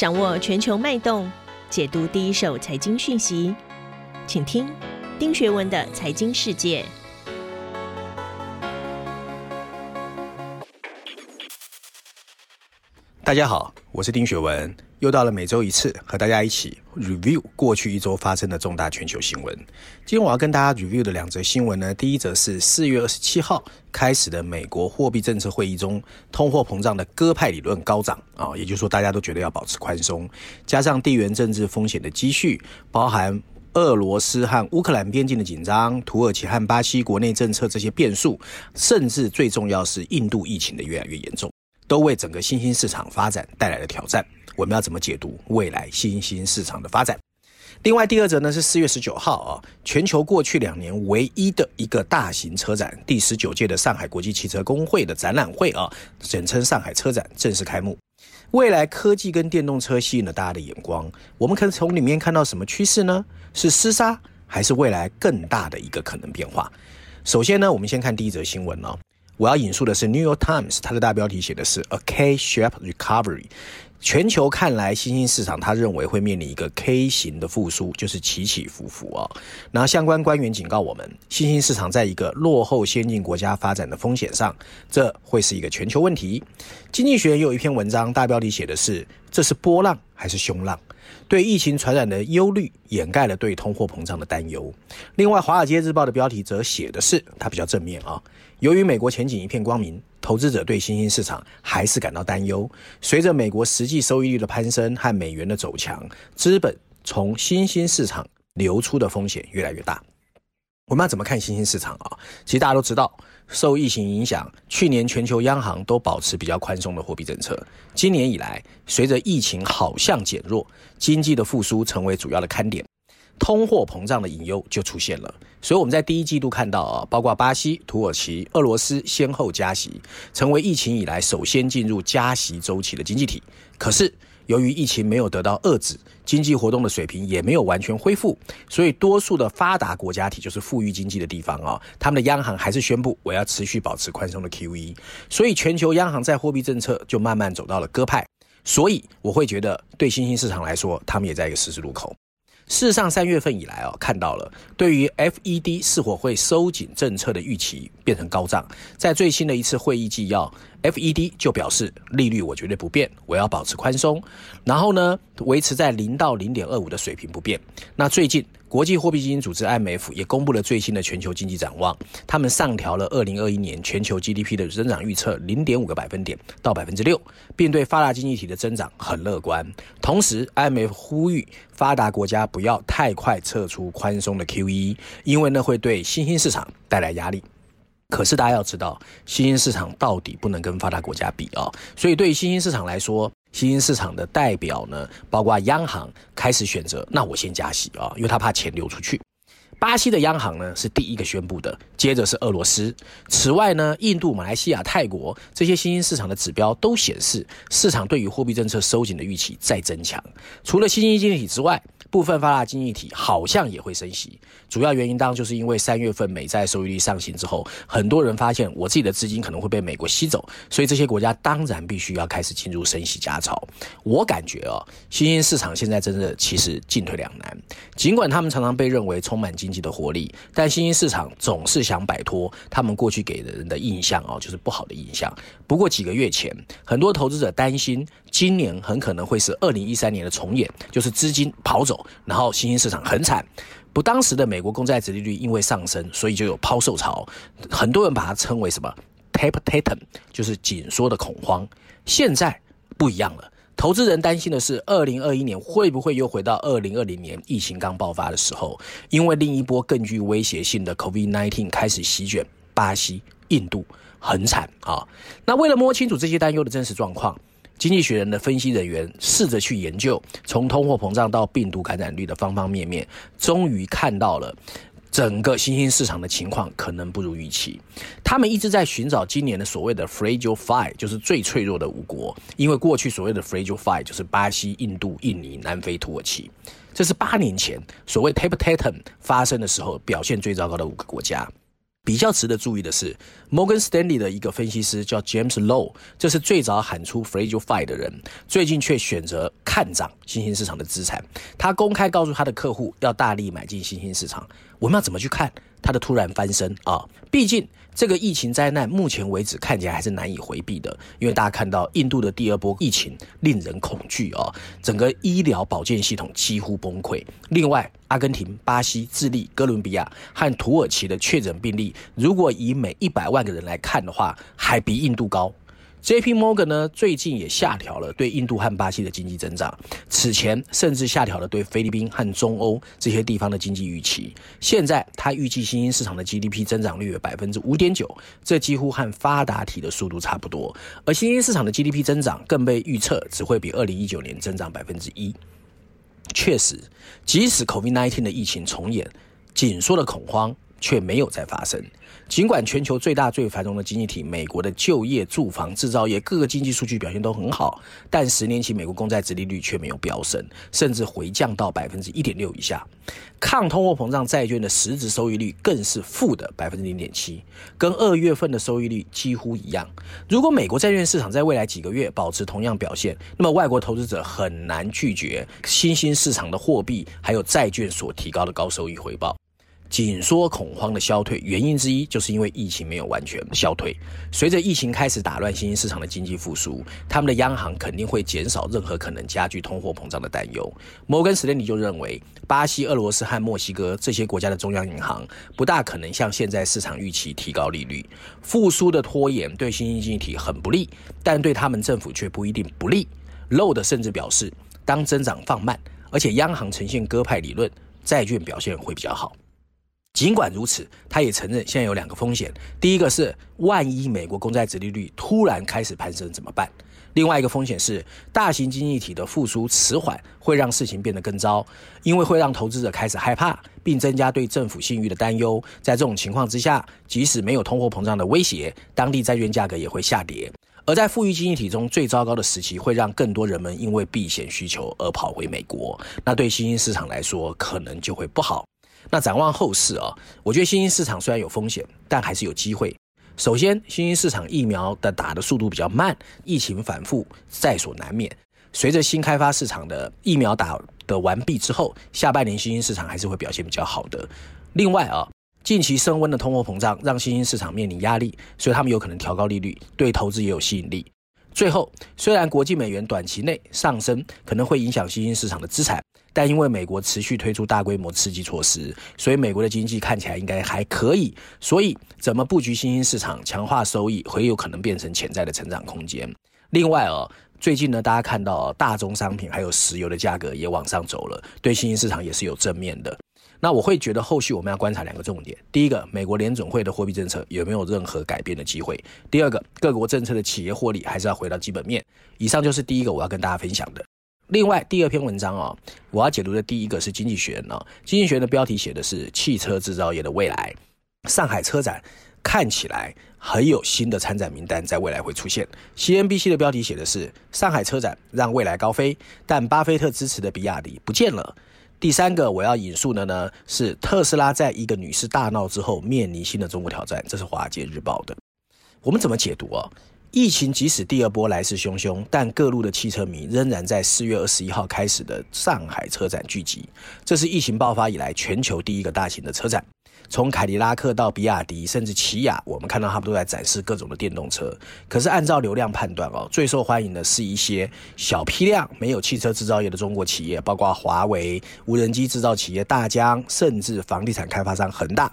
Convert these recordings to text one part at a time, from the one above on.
掌握全球脉动，解读第一手财经讯息，请听丁学文的《财经世界》。大家好，我是丁学文，又到了每周一次和大家一起 review 过去一周发生的重大全球新闻。今天我要跟大家 review 的两则新闻呢，第一则是四月二十七号开始的美国货币政策会议中，通货膨胀的鸽派理论高涨啊，也就是说大家都觉得要保持宽松，加上地缘政治风险的积蓄，包含俄罗斯和乌克兰边境的紧张、土耳其和巴西国内政策这些变数，甚至最重要是印度疫情的越来越严重。都为整个新兴市场发展带来了挑战。我们要怎么解读未来新兴市场的发展？另外，第二则呢是四月十九号啊，全球过去两年唯一的一个大型车展——第十九届的上海国际汽车工会的展览会啊，简称上海车展正式开幕。未来科技跟电动车吸引了大家的眼光，我们可以从里面看到什么趋势呢？是厮杀，还是未来更大的一个可能变化？首先呢，我们先看第一则新闻哦。我要引述的是《New York Times》，它的大标题写的是 “A K-Shape recovery”。全球看来，新兴市场他认为会面临一个 K 型的复苏，就是起起伏伏啊。然后相关官员警告我们，新兴市场在一个落后先进国家发展的风险上，这会是一个全球问题。经济学有一篇文章，大标题写的是“这是波浪还是凶浪”。对疫情传染的忧虑掩盖了对通货膨胀的担忧。另外，《华尔街日报》的标题则写的是它比较正面啊。由于美国前景一片光明，投资者对新兴市场还是感到担忧。随着美国实际收益率的攀升和美元的走强，资本从新兴市场流出的风险越来越大。我们要怎么看新兴市场啊？其实大家都知道。受疫情影响，去年全球央行都保持比较宽松的货币政策。今年以来，随着疫情好像减弱，经济的复苏成为主要的看点，通货膨胀的隐忧就出现了。所以我们在第一季度看到啊，包括巴西、土耳其、俄罗斯先后加息，成为疫情以来首先进入加息周期的经济体。可是，由于疫情没有得到遏制，经济活动的水平也没有完全恢复，所以多数的发达国家体，就是富裕经济的地方啊，他们的央行还是宣布我要持续保持宽松的 QE，所以全球央行在货币政策就慢慢走到了鸽派，所以我会觉得对新兴市场来说，他们也在一个十字路口。事实上，三月份以来哦，看到了对于 FED 是否会收紧政策的预期变成高涨。在最新的一次会议纪要，FED 就表示利率我绝对不变，我要保持宽松，然后呢，维持在零到零点二五的水平不变。那最近。国际货币基金组织 IMF 也公布了最新的全球经济展望，他们上调了2021年全球 GDP 的增长预测0.5个百分点到百分之六，并对发达经济体的增长很乐观。同时，IMF 呼吁发达国家不要太快撤出宽松的 QE，因为呢会对新兴市场带来压力。可是大家要知道，新兴市场到底不能跟发达国家比啊，所以对于新兴市场来说，新兴市场的代表呢，包括央行开始选择，那我先加息啊，因为他怕钱流出去。巴西的央行呢是第一个宣布的，接着是俄罗斯。此外呢，印度、马来西亚、泰国这些新兴市场的指标都显示，市场对于货币政策收紧的预期在增强。除了新兴经济体之外，部分发达经济体好像也会升息，主要原因当然就是因为三月份美债收益率上行之后，很多人发现我自己的资金可能会被美国吸走，所以这些国家当然必须要开始进入升息加潮。我感觉哦，新兴市场现在真的其实进退两难，尽管他们常常被认为充满经济的活力，但新兴市场总是想摆脱他们过去给人的印象哦，就是不好的印象。不过几个月前，很多投资者担心今年很可能会是二零一三年的重演，就是资金跑走。然后新兴市场很惨，不，当时的美国公债殖利率因为上升，所以就有抛售潮，很多人把它称为什么 “tap tatum，就是紧缩的恐慌。现在不一样了，投资人担心的是，二零二一年会不会又回到二零二零年疫情刚爆发的时候，因为另一波更具威胁性的 COVID nineteen 开始席卷巴西、印度，很惨啊。那为了摸清楚这些担忧的真实状况。经济学人的分析人员试着去研究从通货膨胀到病毒感染率的方方面面，终于看到了整个新兴市场的情况可能不如预期。他们一直在寻找今年的所谓的 fragile five，就是最脆弱的五国，因为过去所谓的 fragile five 就是巴西、印度、印尼、南非、土耳其，这是八年前所谓 tape tatum 发生的时候表现最糟糕的五个国家。比较值得注意的是摩根士丹利的一个分析师叫 James Low，这是最早喊出 Fragile Five 的人，最近却选择看涨新兴市场的资产。他公开告诉他的客户要大力买进新兴市场。我们要怎么去看它的突然翻身啊？毕竟。这个疫情灾难目前为止看起来还是难以回避的，因为大家看到印度的第二波疫情令人恐惧啊，整个医疗保健系统几乎崩溃。另外，阿根廷、巴西、智利、哥伦比亚和土耳其的确诊病例，如果以每一百万个人来看的话，还比印度高。J.P. Morgan 呢，最近也下调了对印度和巴西的经济增长，此前甚至下调了对菲律宾和中欧这些地方的经济预期。现在他预计新兴市场的 GDP 增长率为百分之五点九，这几乎和发达体的速度差不多。而新兴市场的 GDP 增长更被预测只会比二零一九年增长百分之一。确实，即使 COVID-19 的疫情重演，紧缩的恐慌却没有再发生。尽管全球最大最繁荣的经济体美国的就业、住房、制造业各个经济数据表现都很好，但十年期美国公债殖利率却没有飙升，甚至回降到百分之一点六以下。抗通货膨胀债券的实质收益率更是负的百分之零点七，跟二月份的收益率几乎一样。如果美国债券市场在未来几个月保持同样表现，那么外国投资者很难拒绝新兴市场的货币还有债券所提高的高收益回报。紧缩恐慌的消退原因之一，就是因为疫情没有完全消退。随着疫情开始打乱新兴市场的经济复苏，他们的央行肯定会减少任何可能加剧通货膨胀的担忧。摩根史丹利就认为，巴西、俄罗斯和墨西哥这些国家的中央银行不大可能像现在市场预期提高利率。复苏的拖延对新兴经济体很不利，但对他们政府却不一定不利。Low 甚至表示，当增长放慢，而且央行呈现鸽派理论，债券表现会比较好。尽管如此，他也承认现在有两个风险。第一个是，万一美国公债殖利率突然开始攀升怎么办？另外一个风险是，大型经济体的复苏迟缓会让事情变得更糟，因为会让投资者开始害怕，并增加对政府信誉的担忧。在这种情况之下，即使没有通货膨胀的威胁，当地债券价格也会下跌。而在富裕经济体中最糟糕的时期，会让更多人们因为避险需求而跑回美国。那对新兴市场来说，可能就会不好。那展望后市啊，我觉得新兴市场虽然有风险，但还是有机会。首先，新兴市场疫苗的打的速度比较慢，疫情反复在所难免。随着新开发市场的疫苗打的完毕之后，下半年新兴市场还是会表现比较好的。另外啊，近期升温的通货膨胀让新兴市场面临压力，所以他们有可能调高利率，对投资也有吸引力。最后，虽然国际美元短期内上升可能会影响新兴市场的资产。但因为美国持续推出大规模刺激措施，所以美国的经济看起来应该还可以。所以，怎么布局新兴市场，强化收益，很有可能变成潜在的成长空间。另外哦，最近呢，大家看到大宗商品还有石油的价格也往上走了，对新兴市场也是有正面的。那我会觉得后续我们要观察两个重点：第一个，美国联总会的货币政策有没有任何改变的机会；第二个，各国政策的企业获利还是要回到基本面。以上就是第一个我要跟大家分享的。另外，第二篇文章哦，我要解读的第一个是《经济学人》哦，《经济学人》的标题写的是汽车制造业的未来。上海车展看起来很有新的参展名单在未来会出现。CNBC 的标题写的是上海车展让未来高飞，但巴菲特支持的比亚迪不见了。第三个我要引述的呢是特斯拉在一个女士大闹之后面临新的中国挑战，这是华尔街日报的。我们怎么解读啊？疫情即使第二波来势汹汹，但各路的汽车迷仍然在四月二十一号开始的上海车展聚集。这是疫情爆发以来全球第一个大型的车展。从凯迪拉克到比亚迪，甚至起亚，我们看到他们都在展示各种的电动车。可是按照流量判断哦，最受欢迎的是一些小批量没有汽车制造业的中国企业，包括华为、无人机制造企业大疆，甚至房地产开发商恒大。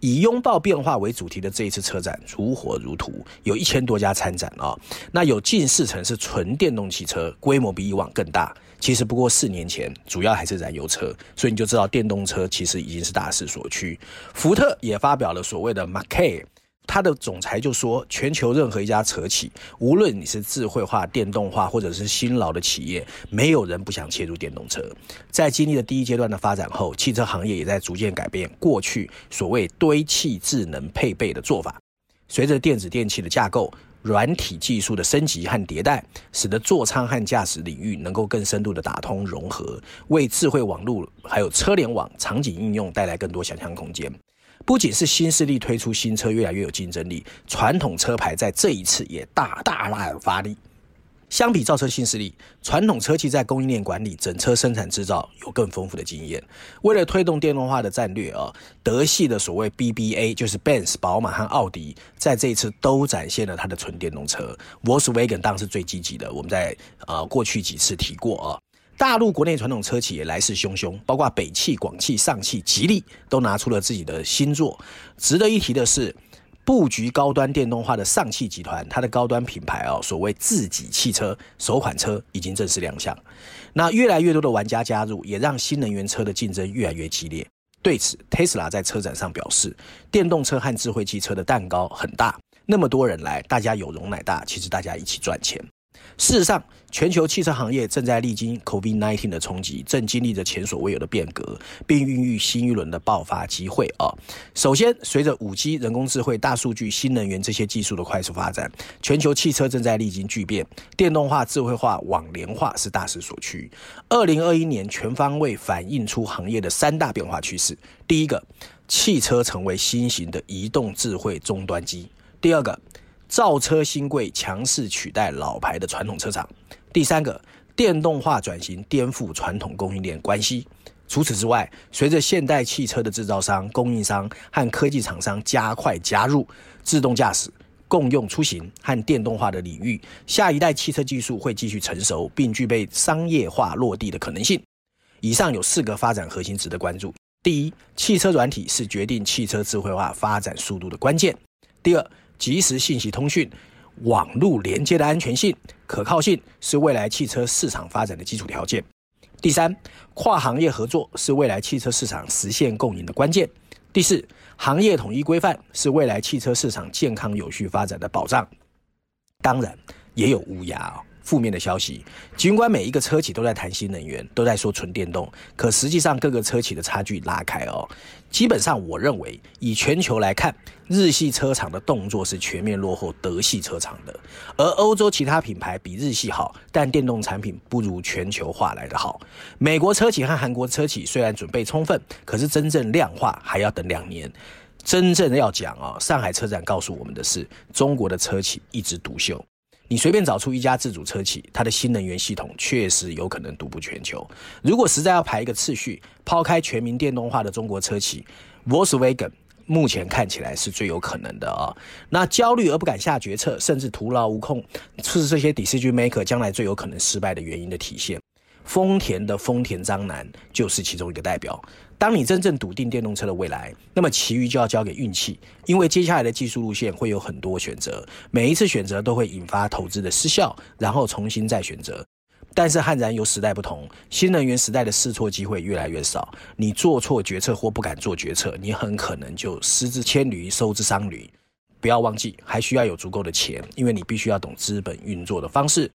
以拥抱变化为主题的这一次车展如火如荼，有一千多家参展啊。那有近四成是纯电动汽车，规模比以往更大。其实不过四年前，主要还是燃油车，所以你就知道电动车其实已经是大势所趋。福特也发表了所谓的 Mach，他的总裁就说，全球任何一家车企，无论你是智慧化、电动化，或者是新老的企业，没有人不想切入电动车。在经历了第一阶段的发展后，汽车行业也在逐渐改变过去所谓堆砌智能配备的做法。随着电子电器的架构。软体技术的升级和迭代，使得座舱和驾驶领域能够更深度的打通融合，为智慧网路还有车联网场景应用带来更多想象空间。不仅是新势力推出新车越来越有竞争力，传统车牌在这一次也大大大发力。相比造车新势力，传统车企在供应链管理、整车生产制造有更丰富的经验。为了推动电动化的战略啊，德系的所谓 BBA 就是 Benz、宝马和奥迪，在这一次都展现了它的纯电动车。Volkswagen 当然是最积极的，我们在呃过去几次提过啊。大陆国内传统车企也来势汹汹，包括北汽、广汽、上汽、吉利都拿出了自己的新作。值得一提的是。布局高端电动化的上汽集团，它的高端品牌哦，所谓自己汽车首款车已经正式亮相。那越来越多的玩家加入，也让新能源车的竞争越来越激烈。对此，Tesla 在车展上表示，电动车和智慧汽车的蛋糕很大，那么多人来，大家有容乃大，其实大家一起赚钱。事实上，全球汽车行业正在历经 COVID-19 的冲击，正经历着前所未有的变革，并孕育新一轮的爆发机会啊！首先，随着五 G、人工智慧、大数据、新能源这些技术的快速发展，全球汽车正在历经巨变，电动化、智慧化、网联化是大势所趋。二零二一年全方位反映出行业的三大变化趋势：第一个，汽车成为新型的移动智慧终端机；第二个，造车新贵强势取代老牌的传统车厂。第三个，电动化转型颠覆传统供应链关系。除此之外，随着现代汽车的制造商、供应商和科技厂商加快加入自动驾驶、共用出行和电动化的领域，下一代汽车技术会继续成熟，并具备商业化落地的可能性。以上有四个发展核心值得关注：第一，汽车软体是决定汽车智慧化发展速度的关键；第二，即时信息通讯、网络连接的安全性、可靠性是未来汽车市场发展的基础条件。第三，跨行业合作是未来汽车市场实现共赢的关键。第四，行业统一规范是未来汽车市场健康有序发展的保障。当然，也有乌鸦哦。负面的消息，尽管每一个车企都在谈新能源，都在说纯电动，可实际上各个车企的差距拉开哦。基本上，我认为以全球来看，日系车厂的动作是全面落后德系车厂的，而欧洲其他品牌比日系好，但电动产品不如全球化来的好。美国车企和韩国车企虽然准备充分，可是真正量化还要等两年。真正要讲啊，上海车展告诉我们的是，中国的车企一枝独秀。你随便找出一家自主车企，它的新能源系统确实有可能独步全球。如果实在要排一个次序，抛开全民电动化的中国车企，Volkswagen 目前看起来是最有可能的啊。那焦虑而不敢下决策，甚至徒劳无控，是这些 decision maker 将来最有可能失败的原因的体现。丰田的丰田章男就是其中一个代表。当你真正笃定电动车的未来，那么其余就要交给运气，因为接下来的技术路线会有很多选择，每一次选择都会引发投资的失效，然后重新再选择。但是悍然由时代不同，新能源时代的试错机会越来越少，你做错决策或不敢做决策，你很可能就失之千驴，收之桑驴。不要忘记，还需要有足够的钱，因为你必须要懂资本运作的方式。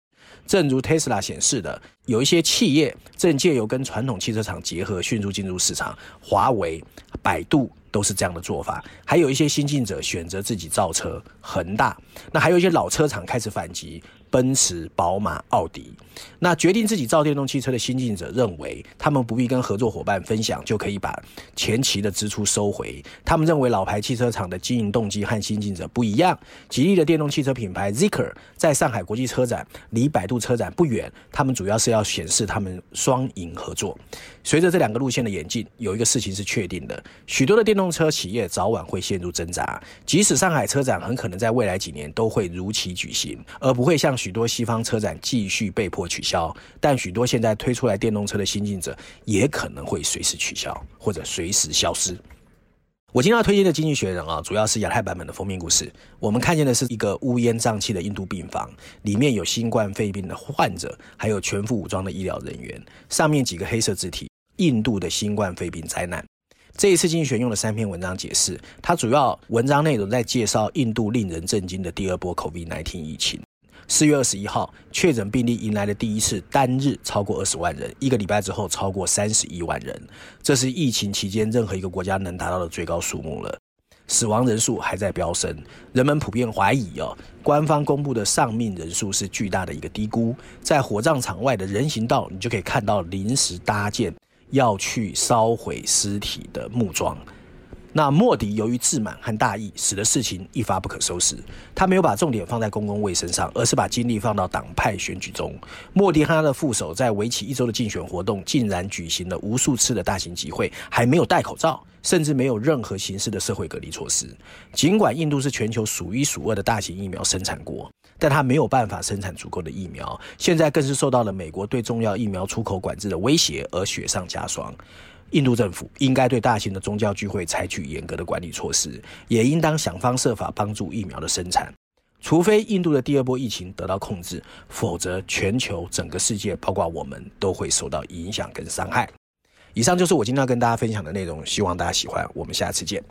正如 Tesla 显示的，有一些企业正借由跟传统汽车厂结合，迅速进入市场。华为、百度都是这样的做法。还有一些新进者选择自己造车，恒大。那还有一些老车厂开始反击。奔驰、宝马、奥迪，那决定自己造电动汽车的新进者认为，他们不必跟合作伙伴分享，就可以把前期的支出收回。他们认为老牌汽车厂的经营动机和新进者不一样。吉利的电动汽车品牌 Zeekr 在上海国际车展离百度车展不远，他们主要是要显示他们双赢合作。随着这两个路线的演进，有一个事情是确定的：许多的电动车企业早晚会陷入挣扎。即使上海车展很可能在未来几年都会如期举行，而不会像。许多西方车展继续被迫取消，但许多现在推出来电动车的新进者也可能会随时取消或者随时消失。我今天要推荐的《经济学人》啊，主要是亚太版本的封面故事。我们看见的是一个乌烟瘴气的印度病房，里面有新冠肺病的患者，还有全副武装的医疗人员。上面几个黑色字体：印度的新冠肺病灾难。这一次经济学用了三篇文章解释，它主要文章内容在介绍印度令人震惊的第二波 COVID-19 疫情。四月二十一号，确诊病例迎来了第一次单日超过二十万人，一个礼拜之后超过三十一万人，这是疫情期间任何一个国家能达到的最高数目了。死亡人数还在飙升，人们普遍怀疑哦，官方公布的丧命人数是巨大的一个低估。在火葬场外的人行道，你就可以看到临时搭建要去烧毁尸体的木桩。那莫迪由于自满和大意，使得事情一发不可收拾。他没有把重点放在公共卫生上，而是把精力放到党派选举中。莫迪和他的副手在为期一周的竞选活动，竟然举行了无数次的大型集会，还没有戴口罩，甚至没有任何形式的社会隔离措施。尽管印度是全球数一数二的大型疫苗生产国，但他没有办法生产足够的疫苗，现在更是受到了美国对重要疫苗出口管制的威胁而雪上加霜。印度政府应该对大型的宗教聚会采取严格的管理措施，也应当想方设法帮助疫苗的生产。除非印度的第二波疫情得到控制，否则全球整个世界，包括我们，都会受到影响跟伤害。以上就是我今天要跟大家分享的内容，希望大家喜欢。我们下次见。